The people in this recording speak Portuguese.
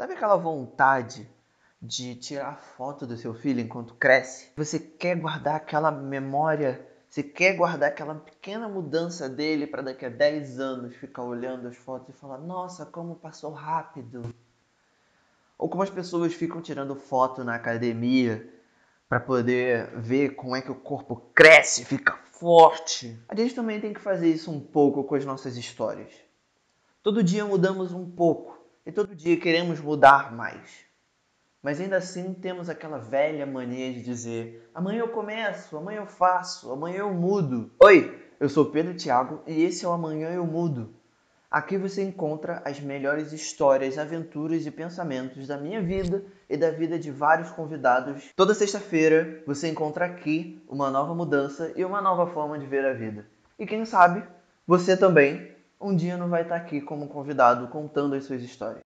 Sabe aquela vontade de tirar foto do seu filho enquanto cresce? Você quer guardar aquela memória, você quer guardar aquela pequena mudança dele para daqui a 10 anos ficar olhando as fotos e falar: "Nossa, como passou rápido". Ou como as pessoas ficam tirando foto na academia para poder ver como é que o corpo cresce, fica forte. A gente também tem que fazer isso um pouco com as nossas histórias. Todo dia mudamos um pouco e todo dia queremos mudar mais. Mas ainda assim temos aquela velha mania de dizer: amanhã eu começo, amanhã eu faço, amanhã eu mudo. Oi, eu sou Pedro Thiago e esse é o Amanhã Eu Mudo. Aqui você encontra as melhores histórias, aventuras e pensamentos da minha vida e da vida de vários convidados. Toda sexta-feira você encontra aqui uma nova mudança e uma nova forma de ver a vida. E quem sabe você também um dia não vai estar aqui como convidado contando as suas histórias.